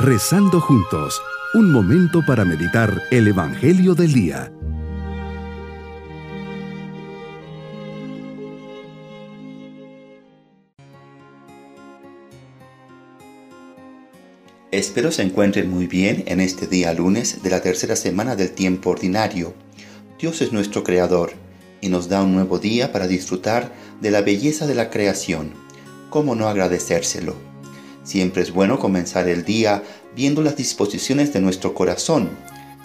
Rezando juntos, un momento para meditar el Evangelio del Día. Espero se encuentren muy bien en este día lunes de la tercera semana del tiempo ordinario. Dios es nuestro Creador y nos da un nuevo día para disfrutar de la belleza de la creación. ¿Cómo no agradecérselo? Siempre es bueno comenzar el día viendo las disposiciones de nuestro corazón,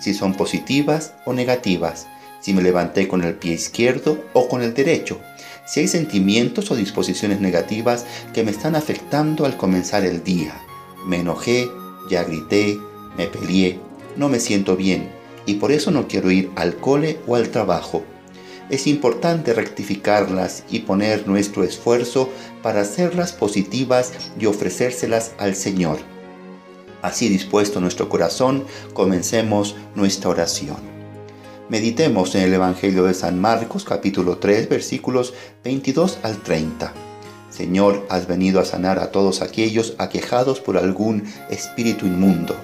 si son positivas o negativas, si me levanté con el pie izquierdo o con el derecho, si hay sentimientos o disposiciones negativas que me están afectando al comenzar el día. Me enojé, ya grité, me peleé, no me siento bien y por eso no quiero ir al cole o al trabajo es importante rectificarlas y poner nuestro esfuerzo para hacerlas positivas y ofrecérselas al Señor. Así dispuesto nuestro corazón, comencemos nuestra oración. Meditemos en el Evangelio de San Marcos capítulo 3 versículos 22 al 30. Señor, has venido a sanar a todos aquellos aquejados por algún espíritu inmundo.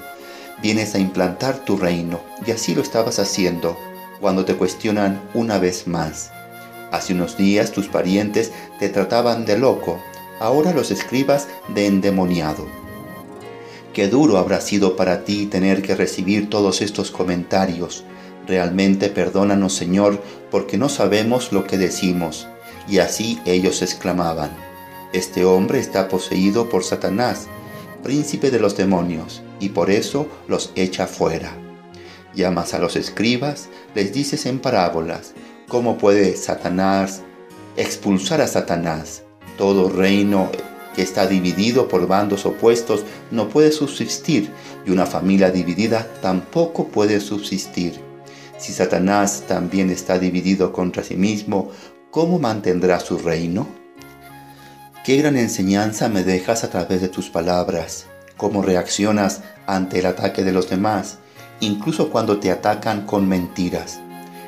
Vienes a implantar tu reino, y así lo estabas haciendo cuando te cuestionan una vez más. Hace unos días tus parientes te trataban de loco, ahora los escribas de endemoniado. Qué duro habrá sido para ti tener que recibir todos estos comentarios. Realmente perdónanos Señor, porque no sabemos lo que decimos. Y así ellos exclamaban, Este hombre está poseído por Satanás, príncipe de los demonios, y por eso los echa fuera. Llamas a los escribas, les dices en parábolas, ¿cómo puede Satanás expulsar a Satanás? Todo reino que está dividido por bandos opuestos no puede subsistir y una familia dividida tampoco puede subsistir. Si Satanás también está dividido contra sí mismo, ¿cómo mantendrá su reino? Qué gran enseñanza me dejas a través de tus palabras, cómo reaccionas ante el ataque de los demás incluso cuando te atacan con mentiras.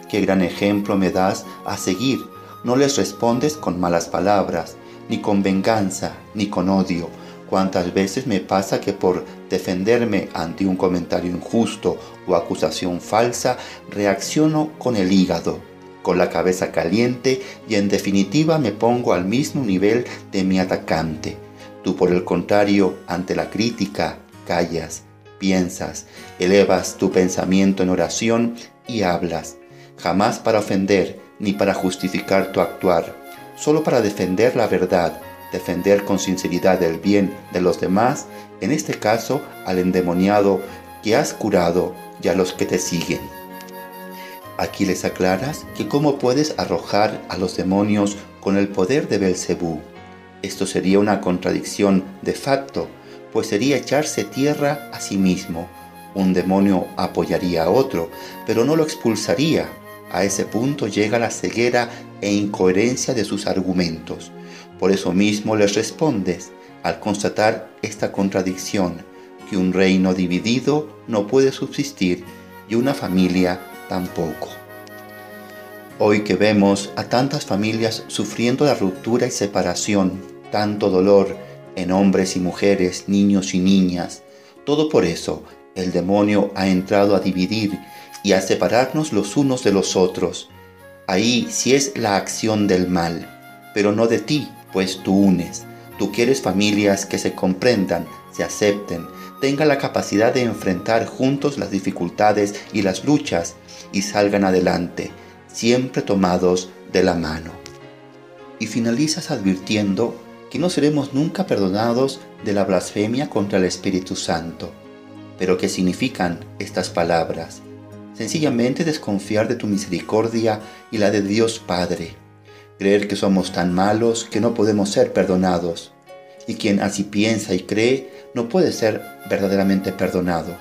Qué gran ejemplo me das a seguir. No les respondes con malas palabras, ni con venganza, ni con odio. Cuántas veces me pasa que por defenderme ante un comentario injusto o acusación falsa, reacciono con el hígado, con la cabeza caliente y en definitiva me pongo al mismo nivel de mi atacante. Tú por el contrario, ante la crítica, callas, piensas, elevas tu pensamiento en oración y hablas, jamás para ofender ni para justificar tu actuar, solo para defender la verdad, defender con sinceridad el bien de los demás, en este caso al endemoniado que has curado y a los que te siguen. Aquí les aclaras que cómo puedes arrojar a los demonios con el poder de Belcebú. Esto sería una contradicción de facto, pues sería echarse tierra a sí mismo. Un demonio apoyaría a otro, pero no lo expulsaría. A ese punto llega la ceguera e incoherencia de sus argumentos. Por eso mismo les respondes, al constatar esta contradicción, que un reino dividido no puede subsistir y una familia tampoco. Hoy que vemos a tantas familias sufriendo la ruptura y separación, tanto dolor, en hombres y mujeres, niños y niñas. Todo por eso el demonio ha entrado a dividir y a separarnos los unos de los otros. Ahí sí es la acción del mal, pero no de ti, pues tú unes. Tú quieres familias que se comprendan, se acepten, tengan la capacidad de enfrentar juntos las dificultades y las luchas y salgan adelante, siempre tomados de la mano. Y finalizas advirtiendo que no seremos nunca perdonados de la blasfemia contra el Espíritu Santo. Pero ¿qué significan estas palabras? Sencillamente desconfiar de tu misericordia y la de Dios Padre. Creer que somos tan malos que no podemos ser perdonados. Y quien así piensa y cree no puede ser verdaderamente perdonado.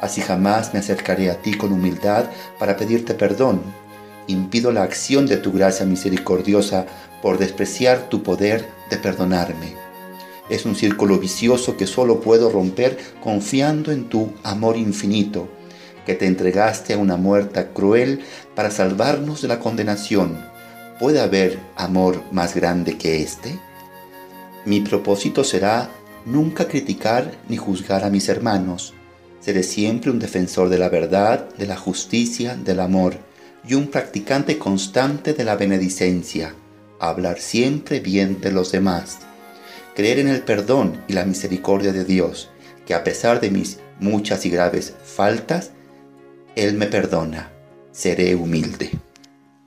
Así jamás me acercaré a ti con humildad para pedirte perdón. Impido la acción de tu gracia misericordiosa por despreciar tu poder de perdonarme. Es un círculo vicioso que solo puedo romper confiando en tu amor infinito, que te entregaste a una muerte cruel para salvarnos de la condenación. ¿Puede haber amor más grande que este? Mi propósito será nunca criticar ni juzgar a mis hermanos. Seré siempre un defensor de la verdad, de la justicia, del amor y un practicante constante de la benedicencia. Hablar siempre bien de los demás. Creer en el perdón y la misericordia de Dios, que a pesar de mis muchas y graves faltas, Él me perdona. Seré humilde.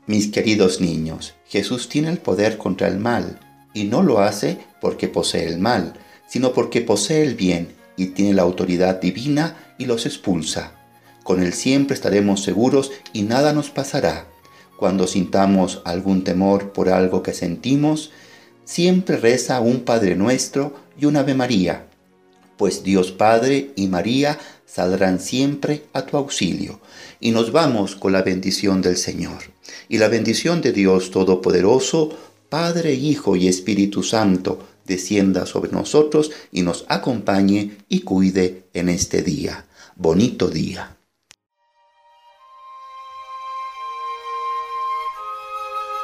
Mis queridos niños, Jesús tiene el poder contra el mal y no lo hace porque posee el mal, sino porque posee el bien y tiene la autoridad divina y los expulsa. Con Él siempre estaremos seguros y nada nos pasará. Cuando sintamos algún temor por algo que sentimos, siempre reza un Padre nuestro y un Ave María, pues Dios Padre y María saldrán siempre a tu auxilio. Y nos vamos con la bendición del Señor. Y la bendición de Dios Todopoderoso, Padre, Hijo y Espíritu Santo, descienda sobre nosotros y nos acompañe y cuide en este día. Bonito día.